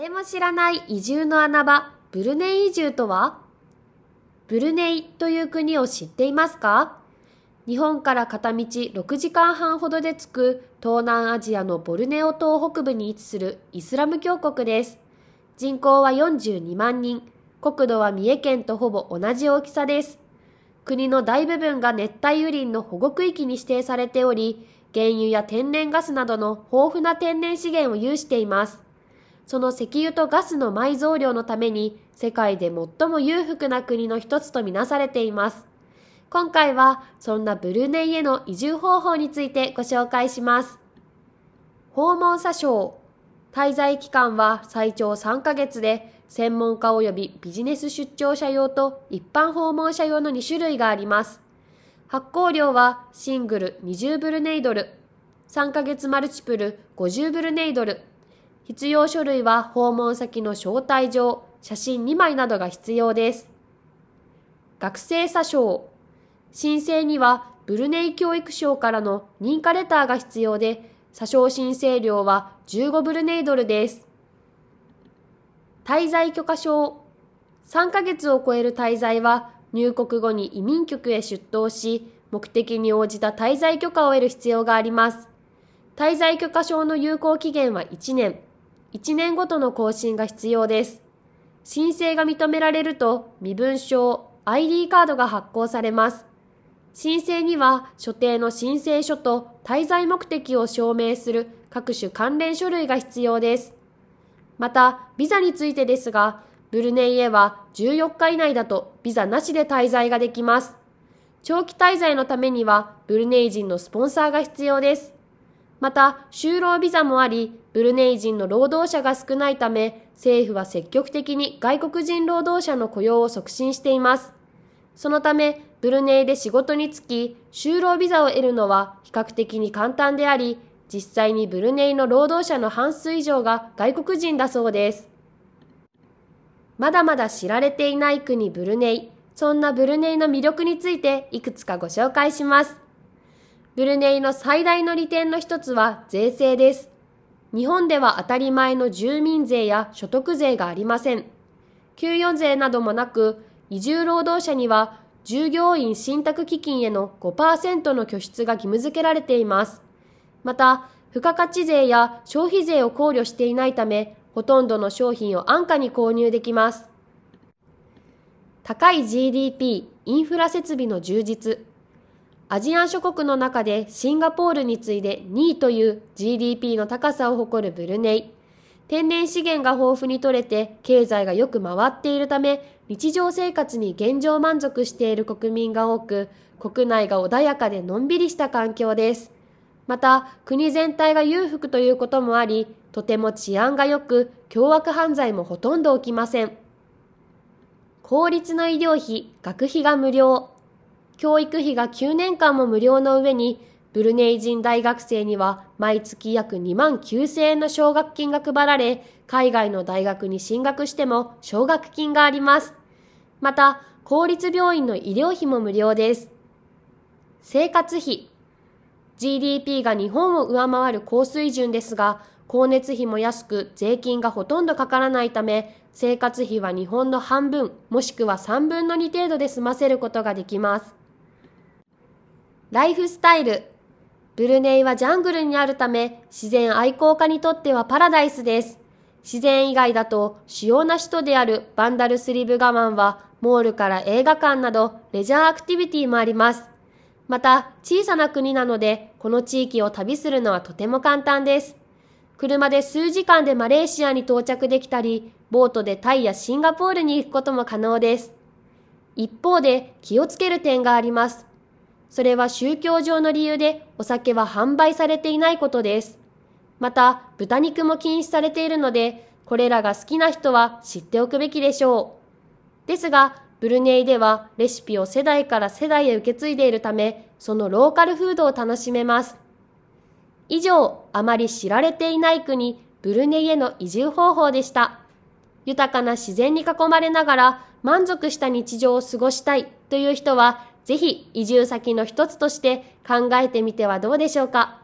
誰も知らない移住の穴場、ブルネイ移住とは？ブルネイという国を知っていますか？日本から片道6時間半ほどで着く東南アジアのボルネオ島北部に位置するイスラム教国です。人口は42万人、国土は三重県とほぼ同じ大きさです。国の大部分が熱帯雨林の保護区域に指定されており、原油や天然ガスなどの豊富な天然資源を有しています。その石油とガスの埋蔵量のために世界で最も裕福な国の一つとみなされています。今回はそんなブルネイへの移住方法についてご紹介します。訪問査証。滞在期間は最長3ヶ月で、専門家及びビジネス出張者用と一般訪問者用の2種類があります。発行料はシングル20ブルネイドル、3ヶ月マルチプル50ブルネイドル、必要書類は訪問先の招待状、写真2枚などが必要です。学生詐称。申請にはブルネイ教育省からの認可レターが必要で、詐称申請料は15ブルネイドルです。滞在許可証。3ヶ月を超える滞在は入国後に移民局へ出頭し、目的に応じた滞在許可を得る必要があります。滞在許可証の有効期限は1年。1年ごとの更新が必要です。申請が認められると、身分証、ID カードが発行されます。申請には所定の申請書と滞在目的を証明する各種関連書類が必要です。また、ビザについてですが、ブルネイへは14日以内だとビザなしで滞在ができます。長期滞在のためにはブルネイ人のスポンサーが必要です。また、就労ビザもあり、ブルネイ人の労働者が少ないため、政府は積極的に外国人労働者の雇用を促進しています。そのため、ブルネイで仕事に就き、就労ビザを得るのは比較的に簡単であり、実際にブルネイの労働者の半数以上が外国人だそうです。まだまだ知られていない国ブルネイ。そんなブルネイの魅力についていくつかご紹介します。ブルネイの最大の利点の一つは税制です。日本では当たり前の住民税や所得税がありません。給与税などもなく、移住労働者には従業員信託基金への5%の拠出が義務付けられています。また、付加価値税や消費税を考慮していないため、ほとんどの商品を安価に購入できます。高い GDP、インフラ設備の充実、アジアン諸国の中でシンガポールに次いで2位という GDP の高さを誇るブルネイ。天然資源が豊富に取れて経済がよく回っているため日常生活に現状満足している国民が多く国内が穏やかでのんびりした環境です。また国全体が裕福ということもありとても治安が良く凶悪犯罪もほとんど起きません。公立の医療費、学費が無料。教育費が9年間も無料の上に、ブルネイ人大学生には毎月約2万9000円の奨学金が配られ、海外の大学に進学しても奨学金があります。また、公立病院の医療費も無料です。生活費。GDP が日本を上回る高水準ですが、光熱費も安く税金がほとんどかからないため、生活費は日本の半分もしくは3分の2程度で済ませることができます。ライフスタイル。ブルネイはジャングルにあるため、自然愛好家にとってはパラダイスです。自然以外だと、主要な首都であるバンダルスリブガマンは、モールから映画館など、レジャーアクティビティもあります。また、小さな国なので、この地域を旅するのはとても簡単です。車で数時間でマレーシアに到着できたり、ボートでタイやシンガポールに行くことも可能です。一方で気をつける点があります。それは宗教上の理由でお酒は販売されていないことです。また、豚肉も禁止されているので、これらが好きな人は知っておくべきでしょう。ですが、ブルネイではレシピを世代から世代へ受け継いでいるため、そのローカルフードを楽しめます。以上、あまり知られていない国、ブルネイへの移住方法でした。豊かな自然に囲まれながら満足した日常を過ごしたいという人は、ぜひ移住先の一つとして考えてみてはどうでしょうか。